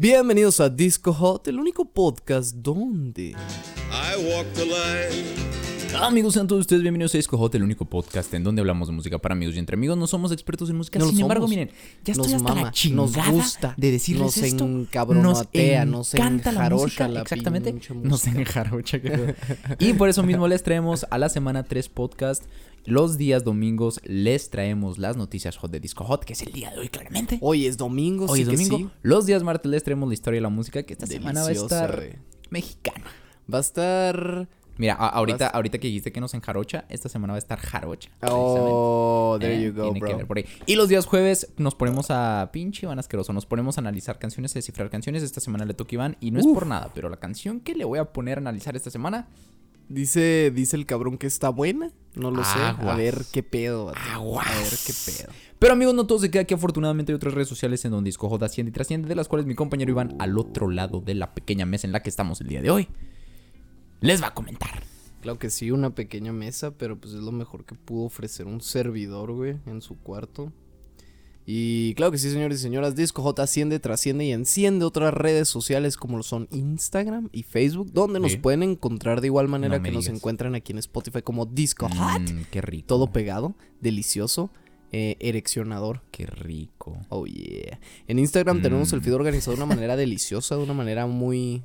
Bienvenidos a Disco Hot, el único podcast donde... I walk the line. Amigos, sean todos ustedes bienvenidos a Disco Hot, el único podcast en donde hablamos de música para amigos y entre amigos. No somos expertos en música, No sin embargo, somos. miren, ya estoy Nos hasta mama, la chingada nos gusta, de decirles nos esto. encabronatea, nos encanta la enjarocha música, la exactamente. pinche Nos música. enjarocha. y por eso mismo les traemos a la semana 3 podcast. Los días domingos les traemos las noticias hot de Disco Hot, que es el día de hoy claramente. Hoy es domingo, Hoy sí es que domingo. sí. Los días martes les traemos la historia de la música, que esta semana va a estar mexicana. Va a estar... Mira, ahorita, ahorita que dijiste que nos enjarocha, esta semana va a estar jarocha. Oh, there Eh, you go, tiene que bro. ver por ahí. Y los días jueves nos ponemos a pinche Iván asqueroso. Nos ponemos a analizar canciones, a descifrar canciones. Esta semana le toca Iván. Y no es por nada, pero la canción que le voy a poner a analizar esta semana. Dice, dice el cabrón que está buena. No lo sé. A ver qué pedo. Aguas. A ver qué pedo. Pero amigos, no todo se queda aquí. Afortunadamente hay otras redes sociales en donde Disco Joda asciende y trasciende. De las cuales mi compañero Iván, al otro lado de la pequeña mesa en la que estamos el día de hoy, les va a comentar. Claro que sí, una pequeña mesa, pero pues es lo mejor que pudo ofrecer un servidor, güey, en su cuarto. Y claro que sí, señores y señoras, Disco J asciende, trasciende y enciende otras redes sociales como lo son Instagram y Facebook, donde nos pueden encontrar de igual manera No que nos digas. encuentran aquí en Spotify como Disco Hot. Mm, qué rico. Todo pegado, delicioso, eh, ereccionador. Qué rico. Oh yeah. En Instagram tenemos el Mm. feed organizado de una manera deliciosa, de una manera muy,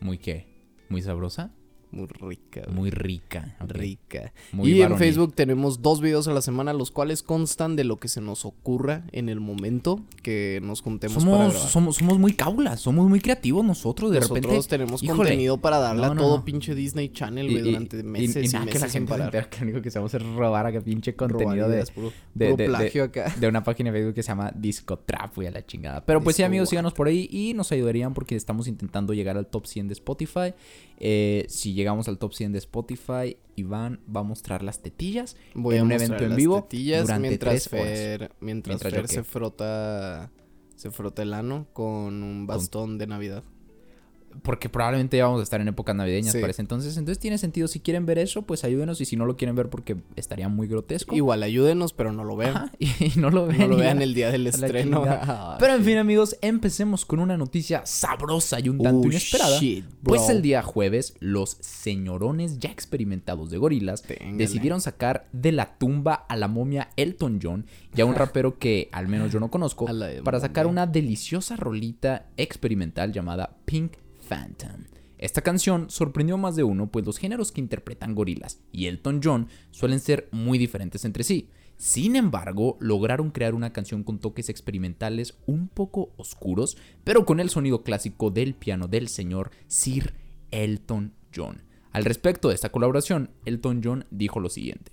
¿Muy qué? ¿Muy sabrosa? Muy rica. güey. Muy rica. rica. Muy y en. Facebook tenemos dos videos a la semana, los cuales constan de lo que se nos ocurra en el momento que nos juntemos para Somos, grabar. somos, somos muy caulas, somos muy creativos nosotros. De Nosotros repente. tenemos híjole, contenido para darle no, a todo no. pinche Disney Channel, y- güey, y- durante y- meses y, y nada, meses que la sin gente parar. entera que lo único que hacemos es robar acá pinche contenido de, puro, de- puro de- de- plagio acá. de una página de Facebook que se llama Disco Trap, güey, a la chingada. Pero pues sí, amigos, síganos por ahí y nos ayudarían porque estamos intentando llegar al top 100 de Spotify. Eh, si llegamos al top 100 de Spotify, Iván va a mostrar las tetillas Voy en a un evento en vivo tetillas durante mientras tres horas. Fer, mientras Mientras Fer qué. se frota se frota el ano con un bastón de Navidad. Porque probablemente ya vamos a estar en épocas navideñas Sí. ese entonces. Entonces tiene sentido. Si quieren ver eso, pues ayúdenos. Y si no lo quieren ver porque estaría muy grotesco. Igual ayúdenos, pero no lo vean. Ajá, y, no lo vean. No lo y vean ya. el día del estreno. Ah, Pero en fin, amigos, empecemos con una noticia sabrosa y un tanto Oh, inesperada. shit, pues el día jueves, los señorones ya experimentados de gorilas Téngale. decidieron sacar de la tumba a la momia Elton John y a un rapero que al menos yo no conozco para sacar una deliciosa rolita experimental llamada Pink Phantom. Esta canción sorprendió a más de uno, pues los géneros que interpretan gorilas y Elton John suelen ser muy diferentes entre sí. Sin embargo, lograron crear una canción con toques experimentales un poco oscuros, pero con el sonido clásico del piano del señor Sir Elton John. Al respecto de esta colaboración, Elton John dijo lo siguiente.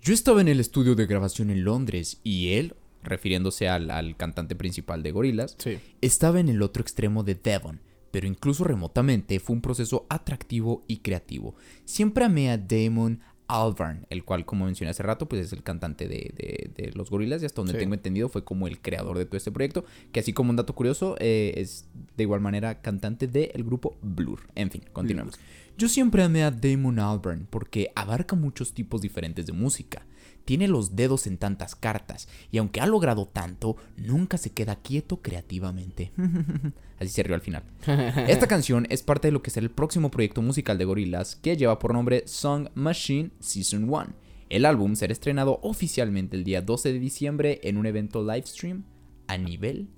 Yo estaba en el estudio de grabación en Londres y él, refiriéndose al, al cantante principal de Gorillaz, Sí. estaba en el otro extremo de Devon, pero incluso remotamente fue un proceso atractivo y creativo. Siempre amé a Damon Albarn, el cual, como mencioné hace rato, pues es el cantante de, de- de los gorilas y hasta donde Sí. tengo entendido fue como el creador de todo este proyecto, que así como un dato curioso, eh, es de igual manera cantante del grupo Blur. En fin, continuemos. Yo siempre amé a Damon Albarn porque abarca muchos tipos diferentes de música. Tiene los dedos en tantas cartas y aunque ha logrado tanto, nunca se queda quieto creativamente. Así se rió al final. Esta canción es parte de lo que será el próximo proyecto musical de Gorillaz que lleva por nombre Song Machine Season 1. El álbum será estrenado oficialmente el día 12 de diciembre en un evento live stream a nivel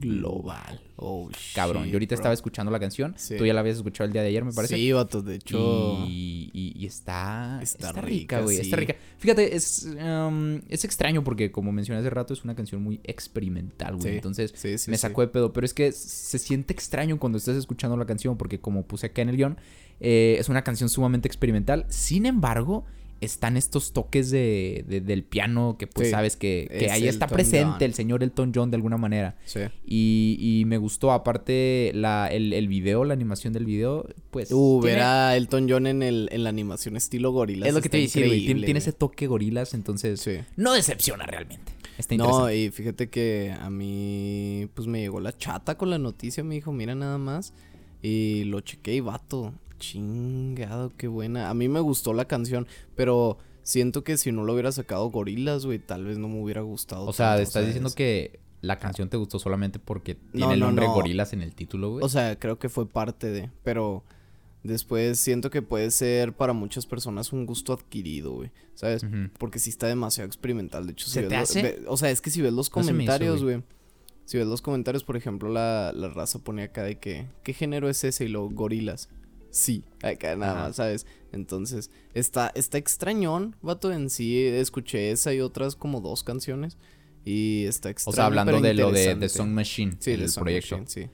global. Oh, Cabrón, shit, yo ahorita bro. estaba escuchando la canción. Sí. Tú ya la habías escuchado el día de ayer, me parece. Sí, vato, de hecho. Y, y- y está, Está está, rica, güey. sí. Está rica. Fíjate, es, um, es extraño porque, como mencioné hace rato, es una canción muy experimental, güey. Sí, Entonces, me sacó de pedo. Pero es que se siente extraño cuando estás escuchando la canción porque, como puse acá en el guion, eh, es una canción sumamente experimental. Sin embargo, están estos toques de, de- del piano que, pues, Sí, sabes que, que es ahí está Elton presente John. el señor Elton John de alguna manera. Sí. Y, y me gustó, aparte, la, el, el video, la animación del video, pues... Uh, tiene- ver a Elton John en, el, en la animación estilo gorila. es lo que te decía, güey. Tiene, tiene ese toque gorilas, entonces Sí. no decepciona realmente. Está No, y fíjate que a mí, pues me llegó la chata con la noticia, me dijo, mira nada más. Y lo chequé y vato, chingado, qué buena. A mí me gustó la canción, pero siento que si no lo hubiera sacado gorilas, güey, tal vez no me hubiera gustado. o sea, tanto, estás ¿sabes? diciendo que la canción te gustó solamente porque No, tiene el no, nombre no. gorilas en el título, güey. O sea, creo que fue parte de, pero después siento que puede ser para muchas personas un gusto adquirido, güey, ¿sabes? Porque sí está demasiado experimental, de hecho, si ¿Se ves te hace? ve- o sea, es que si ves los comentarios, güey. güey, si ves los comentarios, por ejemplo, la, la raza pone acá de que, ¿qué género es ese? Y luego, gorilas. Sí, acá nada Ajá. más, ¿sabes? Entonces, está, está extrañón, vato, en sí, escuché esa y otras como dos canciones, y está extraño, o sea, hablando de lo de. The Song Machine, Sí, el de Song proyecto. Machine, sí.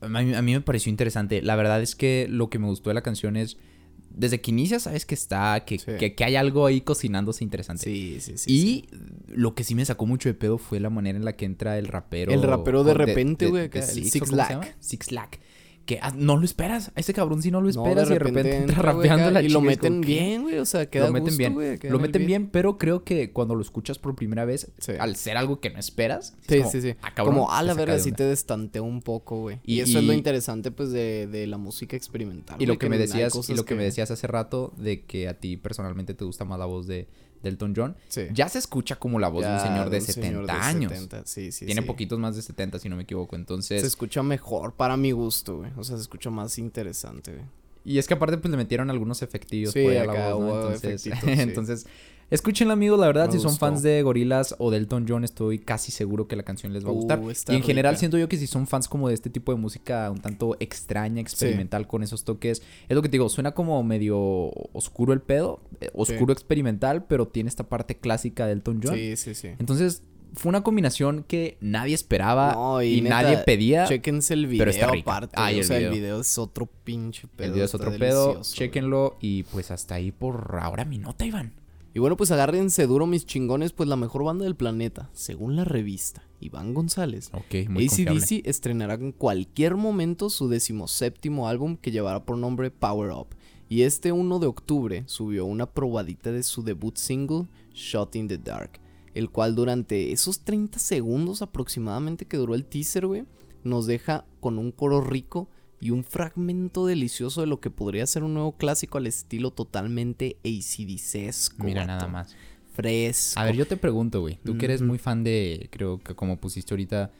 A mí, a mí me pareció interesante. La verdad es que lo que me gustó de la canción es. Desde que inicia, sabes que está. Que, Sí. que, que hay algo ahí cocinándose interesante. Sí, sí, sí. y sí. lo que sí me sacó mucho de pedo fue la manera en la que entra el rapero. El rapero de repente, güey, Six, Six ¿o cómo se Lack. Six Lack. Que ah, no lo esperas. A ese cabrón sí no lo No, esperas y de repente entra rapeando acá, la Y lo es como, meten bien, güey. O sea, queda lo meten gusto, bien. güey, queda lo meten bien, pero creo que cuando lo escuchas por primera vez, Sí. al ser algo que no esperas, es Sí, como, sí, sí. ah, cabrón, como a te la verga, de sí te destantea un poco, güey. Y, Y- eso es lo interesante, pues, de, de la música experimental. Y lo que me decías, y lo que me decías hace rato de que a ti personalmente te gusta más la voz de Delton John, Sí. ya se escucha como la voz de un señor de un 70 señor de años. 70, Sí, sí, Tiene poquitos más de 70, si no me equivoco. Entonces, Se escucha mejor para mi gusto, güey. O sea, se escucha más interesante, güey. y es que aparte pues le metieron algunos efectillos Sí, por ahí a la voz, sí. entonces escúchenlo amigos, la verdad, Me si son fans de Gorilas o Delton John, estoy casi seguro que la canción les va a gustar. Uh, está y en general siento yo que si son fans como de este tipo de música un tanto extraña, experimental con esos toques, es lo que te digo, suena como medio oscuro el pedo, eh, oscuro experimental, pero tiene esta parte clásica de Elton John. Sí, sí, sí. Entonces, fue una combinación que nadie esperaba No, y, neta, nadie pedía. Chéquense el video pero está rica. aparte. Ah, o el sea, video. el video es otro pinche pedo. el video es otro pedo, chéquenlo y pues hasta ahí por ahora mi nota, Iván. Y bueno, pues agárrense duro mis chingones, pues la mejor banda del planeta, según la revista Iván González. Ok, muy. ACDC estrenará en cualquier momento su decimoséptimo álbum que llevará por nombre Power Up. Y este 1 de octubre subió una probadita de su debut single, Shot in the Dark. El cual durante esos 30 segundos aproximadamente que duró el teaser, güey, nos deja con un coro rico y un fragmento delicioso de lo que podría ser un nuevo clásico al estilo totalmente ACDC-esco. Mira nada más. Fresco. A ver, yo te pregunto, güey. Tú que eres muy fan de, creo que como pusiste ahorita,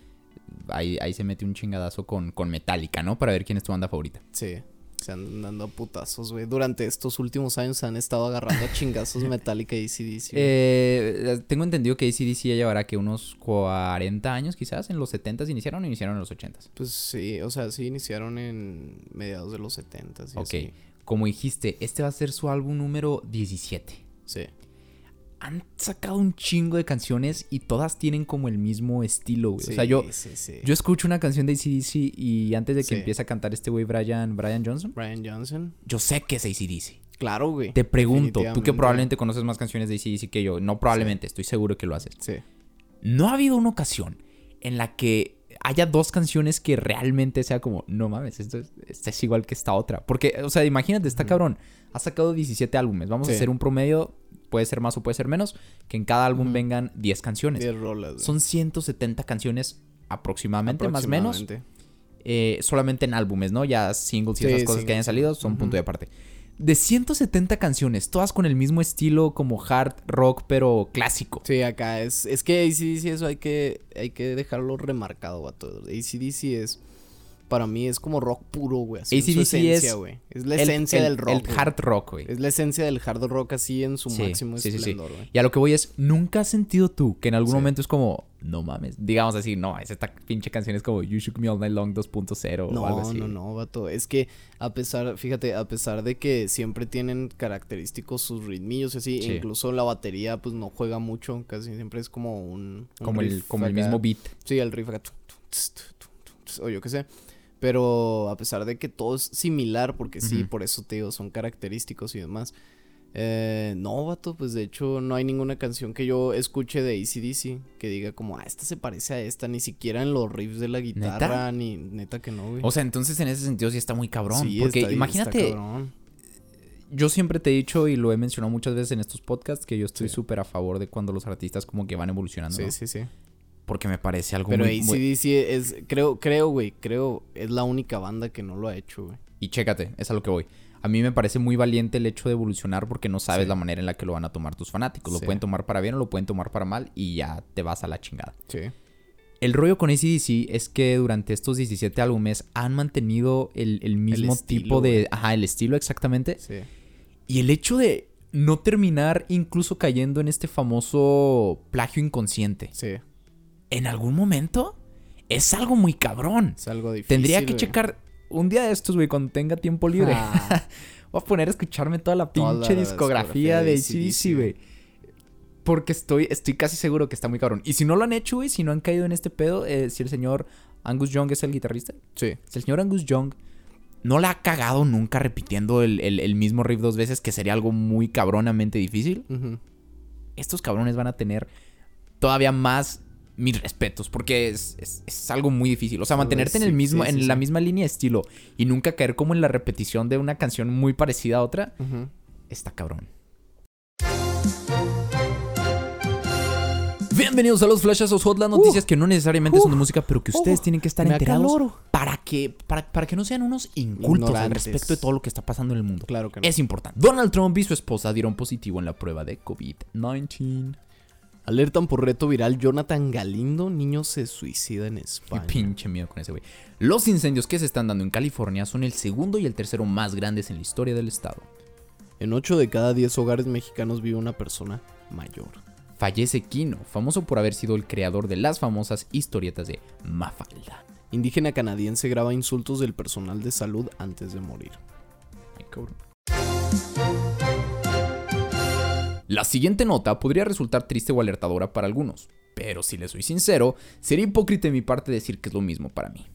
ahí, ahí se mete un chingadazo con, con Metallica, ¿no? Para ver quién es tu banda favorita. Sí, se andan dando a putazos, güey. Durante estos últimos años se han estado agarrando a chingazos Metallica y ACDC. Eh, tengo entendido que ACDC ya llevará que unos 40 años quizás. ¿En los 70s iniciaron o iniciaron en los 80s? Pues sí, o sea, sí iniciaron en mediados de los 70 y Ok. así. Como dijiste, este va a ser su álbum número 17. Sí. Han sacado un chingo de canciones y todas tienen como el mismo estilo, güey. Sí, o sea, yo, sí, sí. yo escucho una canción de ACDC y antes de que empiece a cantar este güey Brian, Brian Johnson, Brian Johnson. yo sé que es ACDC. Claro, güey. Te pregunto, tú que probablemente conoces más canciones de ACDC que yo, no probablemente, estoy seguro que lo haces. Sí. ¿No ha habido una ocasión en la que haya dos canciones que realmente sea como, no mames, esto es, esta es igual que esta otra? Porque, o sea, imagínate, está cabrón, ha sacado 17 álbumes, vamos a hacer un promedio, puede ser más o puede ser menos, que en cada álbum vengan 10 canciones. 10 rolas. Son 170 canciones aproximadamente, más o menos, eh, solamente en álbumes, ¿no? Ya singles y Sí, esas cosas que hayan salido son punto de aparte. De 170 canciones, todas con el mismo estilo como hard rock, pero clásico. Sí, acá es. Es que ACDC, eso hay que, hay que dejarlo remarcado, vato. ACDC es. Para mí es como rock puro, güey. Así en su AC/DC esencia, es güey. Es la esencia el- del rock. El hard rock, güey. Es la esencia del hard rock así en su Sí, máximo sí, esplendor, güey. Y a lo que voy es, ¿nunca has sentido tú que en algún momento es como, no mames, digamos así, no, es esta pinche canción es como You Shook Me All Night Long 2.0 o algo No, así? no, no, vato. Es que a pesar, fíjate, a pesar de que siempre tienen característicos sus ritmillos y así, Sí. incluso la batería pues no juega mucho, casi siempre es como un... un Como el, como el mismo beat. Sí, el riff acá. O yo qué sé. Pero a pesar de que todo es similar, porque sí, por eso te digo, son característicos y demás. Eh, no, vato, pues de hecho no hay ninguna canción que yo escuche de ACDC que diga como, ah, esta se parece a esta, ni siquiera en los riffs de la guitarra, ni neta que no, güey. O sea, entonces en ese sentido sí está muy cabrón. Sí, porque está- está imagínate, cabrón. yo siempre te he dicho y lo he mencionado muchas veces en estos podcasts que yo estoy Sí. súper a favor de cuando los artistas como que van evolucionando. Sí, ¿no? sí, sí. Porque me parece algo Pero muy, muy- ACDC es, creo, creo, güey, creo, es la única banda que no lo ha hecho, güey. Y chécate, es a lo que voy. A mí me parece muy valiente el hecho de evolucionar porque no sabes Sí. la manera en la que lo van a tomar tus fanáticos. Lo Sí. pueden tomar para bien o lo pueden tomar para mal y ya te vas a la chingada. Sí. El rollo con ACDC es que durante estos 17 álbumes han mantenido el, el mismo estilo, tipo de... Ajá, el estilo exactamente. Sí. Y el hecho de no terminar incluso cayendo en este famoso plagio inconsciente. Sí. En algún momento es algo muy cabrón. Es algo difícil. Tendría que güey. checar un día de estos, güey, cuando tenga tiempo libre. Ah, Voy a poner a escucharme toda la Toda pinche la discografía discografía de ACDC, güey. Porque estoy, estoy casi seguro que está muy cabrón. Y si no lo han hecho, güey, si no han caído en este pedo, eh, si el señor Angus Young es el guitarrista, sí. si el señor Angus Young no la ha cagado nunca repitiendo el, el- el mismo riff dos veces, que sería algo muy cabronamente difícil, estos cabrones van a tener todavía más mis respetos, porque es, es- es algo muy difícil. O sea, Sí, mantenerte en el mismo, sí, en la misma línea de estilo y nunca caer como en la repetición de una canción muy parecida a otra, está cabrón. Bienvenidos a los flashazos hot, las noticias que no necesariamente son de música, pero que ustedes uh, tienen que estar enterados para que, para, para que no sean unos incultos al respecto de todo lo que está pasando en el mundo. Claro que no. Es importante. Donald Trump y su esposa dieron positivo en la prueba de COVID-19. Alertan por reto viral Jonathan Galindo, niño se suicida en Qué España. pinche miedo con ese güey. Los incendios que se están dando en California son el segundo y el tercero más grandes en la historia del estado. En 8 de cada 10 hogares mexicanos vive una persona mayor. Fallece Kino, famoso por haber sido el creador de las famosas historietas de Mafalda. Indígena canadiense graba insultos del personal de salud antes de morir. Ay, cabrón. La siguiente nota podría resultar triste o alertadora para algunos, pero si les soy sincero, sería hipócrita de mi parte decir que es lo mismo para mí.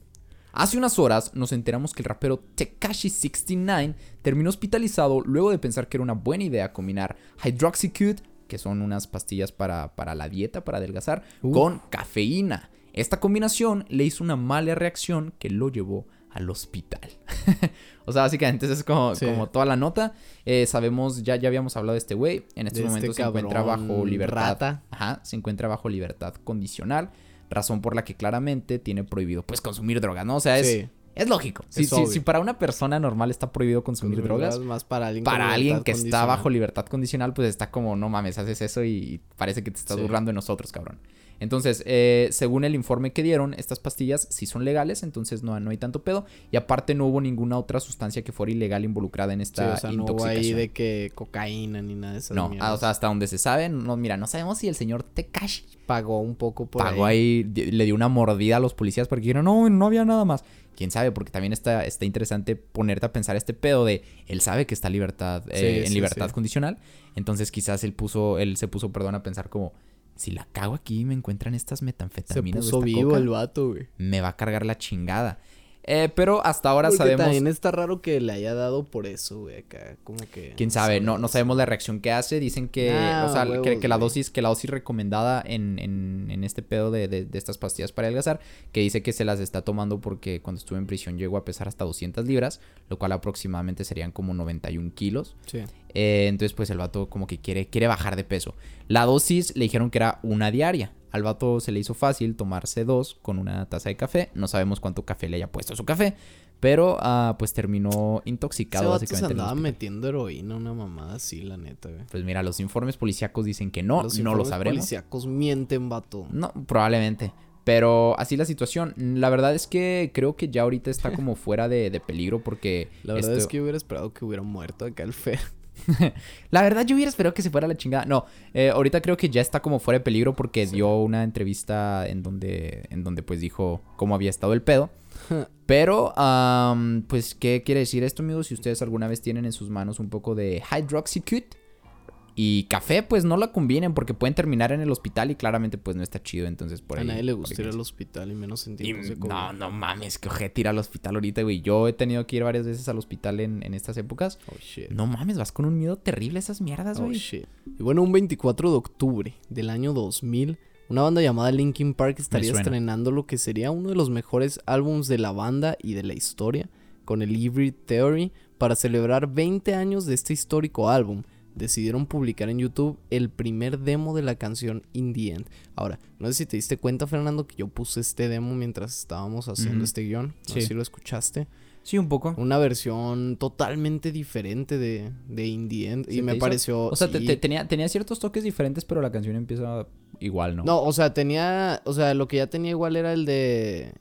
Hace unas horas nos enteramos que el rapero Tekashi69 terminó hospitalizado luego de pensar que era una buena idea combinar Hydroxycut, que son unas pastillas para, para la dieta, para adelgazar, con cafeína. Esta combinación le hizo una mala reacción que lo llevó al hospital. o sea, básicamente es como, Sí. como toda la nota. Eh, sabemos, ya, ya habíamos hablado de este güey. En estos De este se encuentra bajo libertad. rata. Ajá, se encuentra bajo libertad condicional. Razón por la que claramente tiene prohibido pues consumir drogas, ¿no? O sea, es, Sí. es lógico. Si, Es si- obvio. si para una persona normal está prohibido consumir drogas, Más para alguien, para alguien que está bajo libertad condicional, pues está como, no mames, haces eso y parece que te estás Sí. burlando de nosotros, cabrón. Entonces, eh, según el informe que dieron, estas pastillas sí son legales, entonces no, no hay tanto pedo. Y aparte no hubo ninguna otra sustancia que fuera ilegal involucrada en Sí, esta o sea, no hubo ahí de que cocaína ni nada de esas No, mierdas. o sea, hasta donde se sabe, no, mira, no sabemos si el señor Tekashi pagó un poco por pagó ahí, le dio una mordida a los policías porque dijeron, no, no había nada más. Quién sabe, porque también está, está interesante ponerte a pensar este pedo de él sabe que está libertad, eh, Sí, en sí, libertad sí. condicional. Entonces quizás él puso, él se puso, perdón, a pensar como, si la cago aquí y me encuentran estas Se metanfetaminas. o puso esta vivo coca, el vato, güey. Me va a cargar la chingada. Eh, pero hasta ahora Porque sabemos. también está raro que le haya dado por eso, güey, acá, como que... Quién sabe, no, no sabemos la reacción que hace. Dicen que, Nah, o sea, que, huevos, que la dosis, que la dosis recomendada en, en, en este pedo de, de- de estas pastillas para adelgazar, que dice que se las está tomando porque cuando estuvo en prisión llegó a pesar hasta 200 libras, lo cual aproximadamente serían como 91 kilos. Sí. Eh, entonces, pues el vato como que quiere, quiere bajar de peso. La dosis le dijeron que era una diaria. Al vato se le hizo fácil tomarse dos con una taza de café. No sabemos cuánto café le haya puesto a su café. Pero ah, pues terminó Ese intoxicado vato se básicamente. en el andaba metiendo heroína, una mamada así, la neta, güey. Pues mira, los informes policíacos dicen que no, Los no lo sabremos. policíacos mienten, vato. No, probablemente. Pero así la situación. La verdad es que creo que ya ahorita está como fuera de, de peligro porque... La verdad esto- es que hubiera esperado que hubiera muerto acá el Fer. La verdad yo hubiera esperado que se fuera la chingada. No, eh, ahorita creo que ya está como fuera de peligro porque dio una entrevista en donde, en donde pues dijo cómo había estado el pedo. Pero, pues, ¿qué quiere decir esto, amigos? Si ustedes alguna vez tienen en sus manos un poco de Hydroxycut y café, pues no la combinen porque pueden terminar en el hospital y claramente pues no está chido. Entonces, por a ahí... nadie le gusta ir al hospital y menos en Y, de COVID. no, no mames, que ojete ir al hospital ahorita, güey. Yo he tenido que ir varias veces al hospital en, en estas épocas. Oh, shit. No mames, vas con un miedo terrible a esas mierdas, Oh, güey. shit. Y bueno, un 24 de octubre del año 2000, una banda llamada Linkin Park estaría estrenando lo que sería uno de los mejores álbums de la banda y de la historia, con el Hybrid Theory, para celebrar 20 años de este histórico álbum. Decidieron publicar en YouTube el primer demo de la canción In the End. Ahora, no sé si te diste cuenta, Fernando, que yo puse este demo mientras estábamos haciendo este guion. No sé Sí. si lo escuchaste. Sí, un poco. Una versión totalmente diferente de, de In the End. ¿Se Y me hizo? pareció. O sea, te- sí, te- tenía, tenía ciertos toques diferentes, pero la canción empieza igual, ¿no? No, o sea, tenía. O sea, lo que ya tenía igual era el de.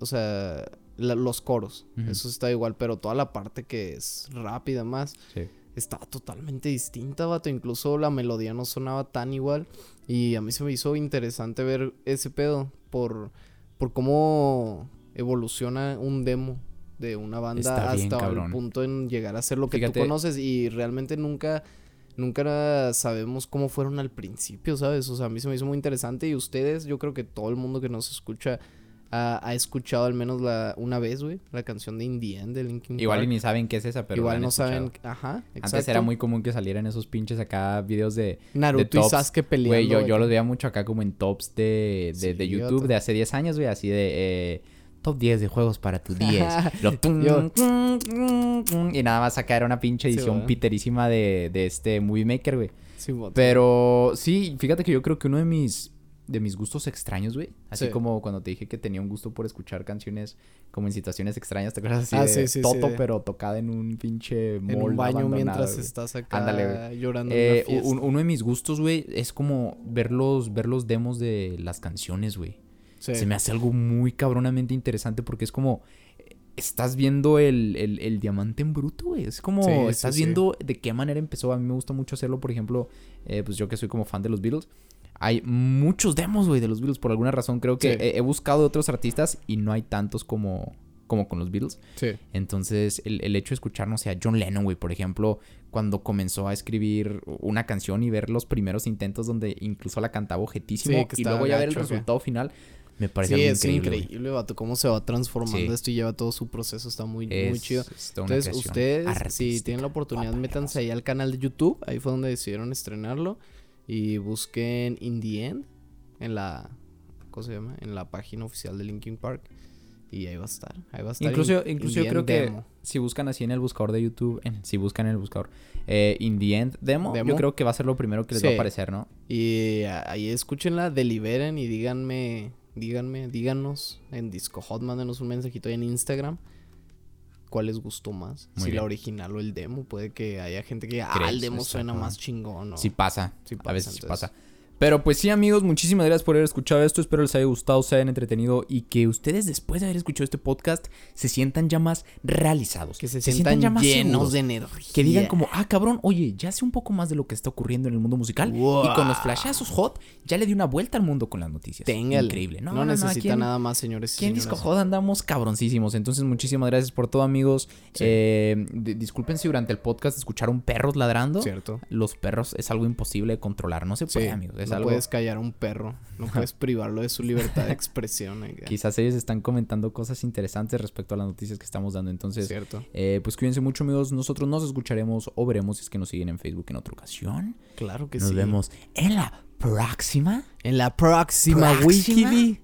O sea, la- los coros. Eso está igual, pero toda la parte que es rápida más. Sí. Estaba totalmente distinta, vato. Incluso la melodía no sonaba tan igual. Y a mí se me hizo interesante ver ese pedo. Por, por cómo evoluciona un demo de una banda Está hasta el punto en llegar a ser lo que Fíjate- tú conoces. Y realmente nunca. Nunca sabemos cómo fueron al principio, ¿sabes? O sea, a mí se me hizo muy interesante. Y ustedes, yo creo que todo el mundo que nos escucha ha, ha escuchado al menos la, una vez, güey, la canción de In the End de Linkin Igual y Park. ni saben qué es esa, pero Igual no saben. Ajá, Antes era muy común que salieran esos pinches acá videos de... Naruto y tops. Sasuke peleando. Güey, yo, de yo los veía mucho acá como en tops de, de, de Sí, YouTube de hace 10 años, güey, así de... eh, Top 10 de juegos para tu 10. Lo tum, Yo- tum, tum, tum, y nada más acá era una pinche Sí, edición ¿verdad? piterísima de, de este Movie Maker, güey. Sí. Pero sí, fíjate que yo creo que uno de mis de mis gustos extraños, güey. Así Sí. como cuando te dije que tenía un gusto por escuchar canciones como en situaciones extrañas, ¿te acuerdas así Ah, de sí, sí, Toto, sí. pero tocada en un pinche en mall un baño mientras estás acá Ándale, llorando Eh, en una fiesta. un- uno de mis gustos, güey, es como ver los, ver los demos de las canciones, güey. Se me hace algo muy cabronamente interesante porque es como... Estás viendo el, el- el diamante en bruto, güey. Es como... Sí, estás sí. viendo de qué manera empezó. A mí me gusta mucho hacerlo, por ejemplo... eh, pues yo que soy como fan de los Beatles. Hay muchos demos, güey, de los Beatles. Por alguna razón creo que Sí. he, he buscado de otros artistas y no hay tantos como, como con los Beatles. Sí. Entonces, el, el hecho de escuchar, no sé, a John Lennon, güey, por ejemplo, cuando comenzó a escribir una canción y ver los primeros intentos donde incluso la cantaba objetísimo Sí, y luego ya ver el resultado final, me parece Sí, algo es increíble. increíble, vato, cómo se va transformando Sí. esto y lleva todo su proceso, está muy, muy Es- chido. toda una Entonces, ustedes, si tienen la oportunidad, métanse ahí al canal de YouTube, ahí fue donde decidieron estrenarlo, y busquen In The End en la, ¿cómo se llama? En la página oficial de Linkin Park, y ahí va a estar, ahí va a estar. Incluso, In- incluso In yo creo que si buscan así en el buscador de YouTube, en- si buscan en el buscador, eh, In the End demo, Demo. yo creo que va a ser lo primero que les va a aparecer, ¿no? Y a- ahí escúchenla, deliberen y díganme, díganme, díganos en Disco Hot, mándenos un mensajito ahí en Instagram. ¿Cuál les gustó más? Muy si bien. la original o el demo. Puede que haya gente que diga, ah, el demo suena más chingón. ¿no? Sí pasa. Sí a veces sí entonces. pasa. Pero pues sí, amigos, muchísimas gracias por haber escuchado esto. Espero les haya gustado, se hayan entretenido y que ustedes después de haber escuchado este podcast se sientan ya más realizados. que se, sientan, ya más llenos seguros. de energía. Que digan como, ah, cabrón, oye, ya sé un poco más de lo que está ocurriendo en el mundo musical. Wow. Y con los flashazos hot, ya le di una vuelta al mundo con las noticias. Téngale. Increíble. No, No, necesita nada más, señores. en Disco. Hot andamos cabroncísimos. Entonces, muchísimas gracias por todo, amigos. Sí. Eh, di- disculpen si durante el podcast escucharon perros ladrando. Cierto. Los perros es algo imposible de controlar. No se puede, Sí, amigos. Es no algo. puedes callar a un perro. No puedes privarlo de su libertad de expresión. acá. Quizás ellos están comentando cosas interesantes respecto a las noticias que estamos dando. Entonces, Cierto. eh, pues cuídense mucho, amigos. Nosotros nos escucharemos o veremos si es que nos siguen en Facebook en otra ocasión. Claro que nos sí. vemos en la próxima. En la próxima, ¿Próxima? Wiki.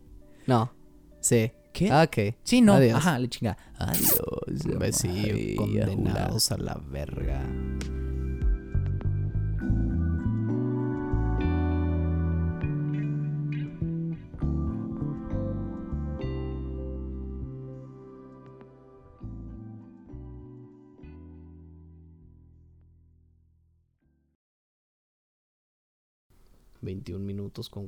No. Sí. ¿Qué? Ah, ok. Sí, no. Adiós. Ajá, le chinga. Adiós. Un besillo. Condenados a la verga. Veintiún minutos con